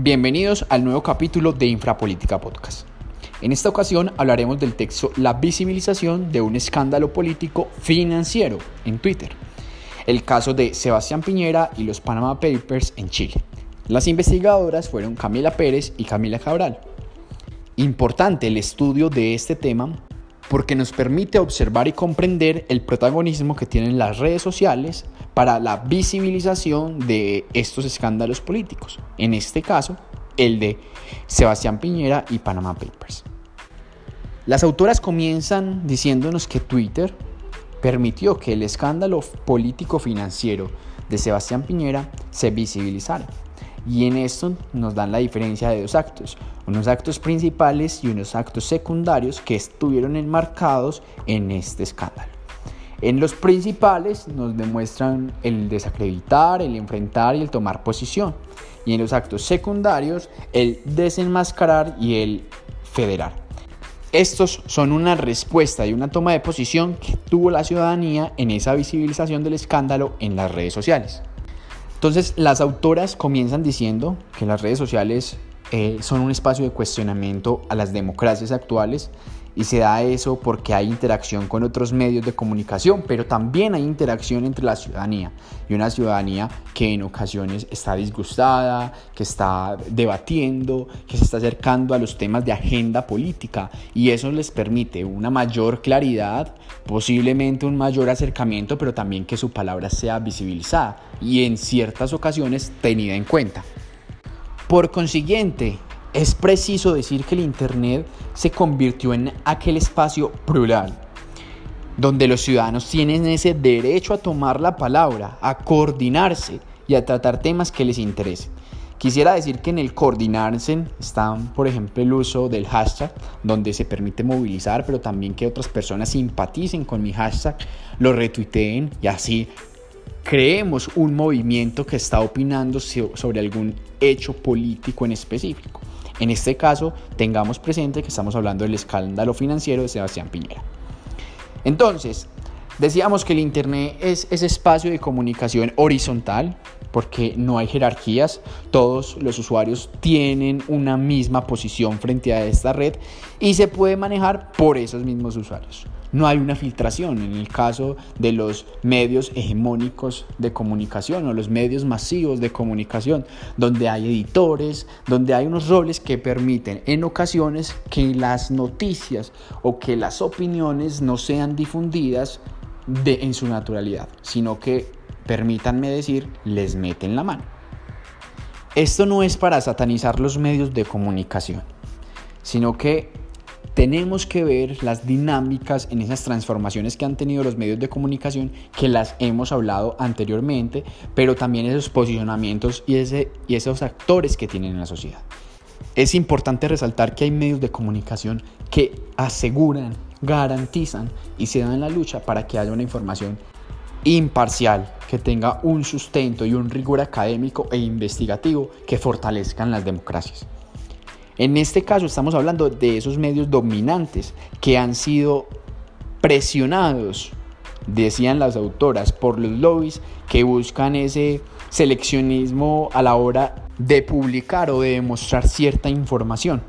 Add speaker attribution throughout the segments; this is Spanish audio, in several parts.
Speaker 1: Bienvenidos al nuevo capítulo de Infrapolítica Podcast. En esta ocasión hablaremos del texto La visibilización de un escándalo político financiero en Twitter, el caso de Sebastián Piñera y los Panama Papers en Chile. Las investigadoras fueron Camila Pérez y Camila Cabral. Importante el estudio de este tema porque nos permite observar y comprender el protagonismo que tienen las redes sociales para la visibilización de estos escándalos políticos, en este caso el de Sebastián Piñera y Panama Papers. Las autoras comienzan diciéndonos que Twitter permitió que el escándalo político financiero de Sebastián Piñera se visibilizara. Y en esto nos dan la diferencia de dos actos, unos actos principales y unos actos secundarios que estuvieron enmarcados en este escándalo. En los principales nos demuestran el desacreditar, el enfrentar y el tomar posición. Y en los actos secundarios el desenmascarar y el federar. Estos son una respuesta y una toma de posición que tuvo la ciudadanía en esa visibilización del escándalo en las redes sociales. Entonces las autoras comienzan diciendo que las redes sociales eh, son un espacio de cuestionamiento a las democracias actuales y se da eso porque hay interacción con otros medios de comunicación, pero también hay interacción entre la ciudadanía y una ciudadanía que en ocasiones está disgustada, que está debatiendo, que se está acercando a los temas de agenda política y eso les permite una mayor claridad, posiblemente un mayor acercamiento, pero también que su palabra sea visibilizada y en ciertas ocasiones tenida en cuenta. Por consiguiente, es preciso decir que el Internet se convirtió en aquel espacio plural, donde los ciudadanos tienen ese derecho a tomar la palabra, a coordinarse y a tratar temas que les interesen. Quisiera decir que en el coordinarse están, por ejemplo, el uso del hashtag, donde se permite movilizar, pero también que otras personas simpaticen con mi hashtag, lo retuiteen y así creemos un movimiento que está opinando sobre algún hecho político en específico. En este caso, tengamos presente que estamos hablando del escándalo financiero de Sebastián Piñera. Entonces, decíamos que el Internet es ese espacio de comunicación horizontal, porque no hay jerarquías, todos los usuarios tienen una misma posición frente a esta red y se puede manejar por esos mismos usuarios no hay una filtración en el caso de los medios hegemónicos de comunicación o los medios masivos de comunicación, donde hay editores, donde hay unos roles que permiten en ocasiones que las noticias o que las opiniones no sean difundidas de, en su naturalidad, sino que, permítanme decir, les meten la mano. Esto no es para satanizar los medios de comunicación, sino que tenemos que ver las dinámicas en esas transformaciones que han tenido los medios de comunicación, que las hemos hablado anteriormente, pero también esos posicionamientos y, ese, y esos actores que tienen en la sociedad. Es importante resaltar que hay medios de comunicación que aseguran, garantizan y se dan la lucha para que haya una información imparcial, que tenga un sustento y un rigor académico e investigativo que fortalezcan las democracias. En este caso estamos hablando de esos medios dominantes que han sido presionados, decían las autoras, por los lobbies que buscan ese seleccionismo a la hora de publicar o de demostrar cierta información.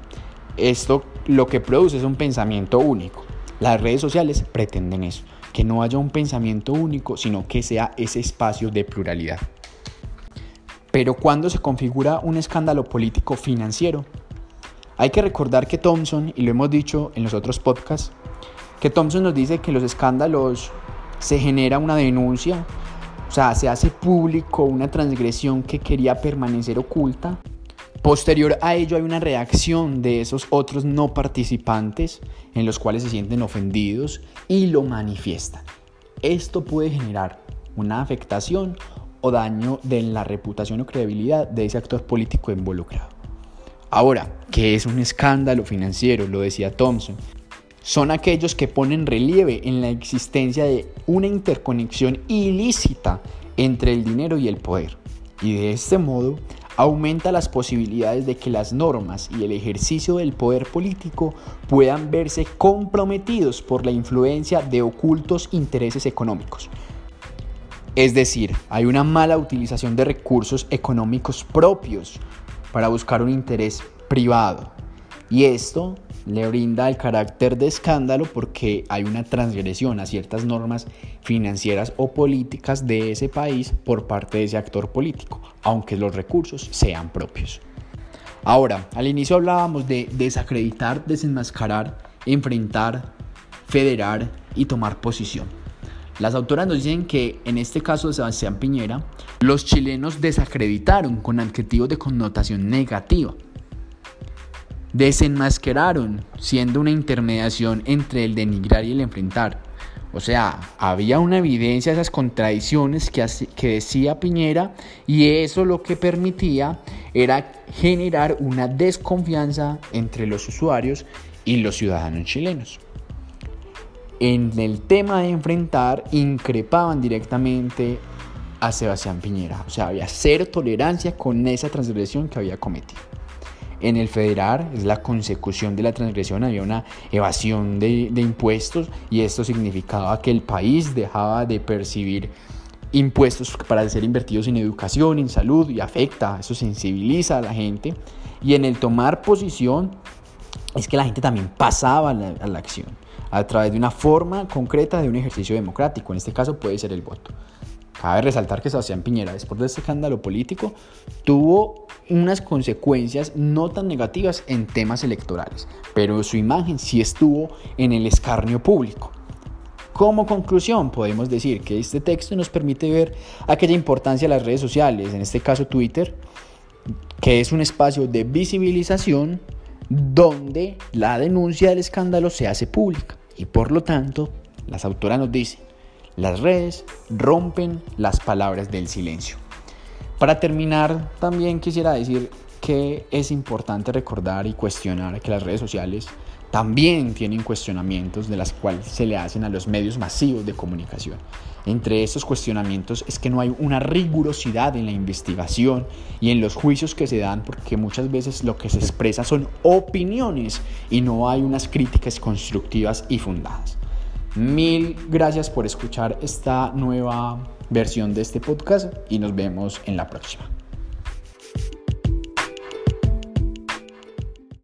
Speaker 1: Esto lo que produce es un pensamiento único. Las redes sociales pretenden eso, que no haya un pensamiento único, sino que sea ese espacio de pluralidad. Pero cuando se configura un escándalo político financiero, hay que recordar que Thompson, y lo hemos dicho en los otros podcasts, que Thompson nos dice que los escándalos se genera una denuncia, o sea, se hace público una transgresión que quería permanecer oculta. Posterior a ello hay una reacción de esos otros no participantes en los cuales se sienten ofendidos y lo manifiestan. Esto puede generar una afectación o daño de la reputación o credibilidad de ese actor político involucrado. Ahora, ¿qué es un escándalo financiero? Lo decía Thompson. Son aquellos que ponen relieve en la existencia de una interconexión ilícita entre el dinero y el poder. Y de este modo aumenta las posibilidades de que las normas y el ejercicio del poder político puedan verse comprometidos por la influencia de ocultos intereses económicos. Es decir, hay una mala utilización de recursos económicos propios para buscar un interés privado. Y esto le brinda el carácter de escándalo porque hay una transgresión a ciertas normas financieras o políticas de ese país por parte de ese actor político, aunque los recursos sean propios. Ahora, al inicio hablábamos de desacreditar, desenmascarar, enfrentar, federar y tomar posición. Las autoras nos dicen que en este caso de Sebastián Piñera, los chilenos desacreditaron con adjetivos de connotación negativa. Desenmascararon siendo una intermediación entre el denigrar y el enfrentar. O sea, había una evidencia de esas contradicciones que, que decía Piñera y eso lo que permitía era generar una desconfianza entre los usuarios y los ciudadanos chilenos. En el tema de enfrentar, increpaban directamente a Sebastián Piñera. O sea, había cero tolerancia con esa transgresión que había cometido. En el federal es la consecución de la transgresión, había una evasión de, impuestos y esto significaba que el país dejaba de percibir impuestos para ser invertidos en educación, en salud y afecta, eso sensibiliza a la gente. Y en el tomar posición es que la gente también pasaba a la, a la acción a través de una forma concreta de un ejercicio democrático, en este caso puede ser el voto. Cabe resaltar que Sebastián Piñera, después de este escándalo político, tuvo unas consecuencias no tan negativas en temas electorales, pero su imagen sí estuvo en el escarnio público. Como conclusión, podemos decir que este texto nos permite ver aquella importancia de las redes sociales, en este caso Twitter, que es un espacio de visibilización donde la denuncia del escándalo se hace pública. Y por lo tanto, las autoras nos dicen, las redes rompen las palabras del silencio. Para terminar, también quisiera decir que es importante recordar y cuestionar que las redes sociales también tienen cuestionamientos de las cuales se le hacen a los medios masivos de comunicación. Entre estos cuestionamientos es que no hay una rigurosidad en la investigación y en los juicios que se dan porque muchas veces lo que se expresa son opiniones y no hay unas críticas constructivas y fundadas. Mil gracias por escuchar esta nueva versión de este podcast y nos vemos en la próxima.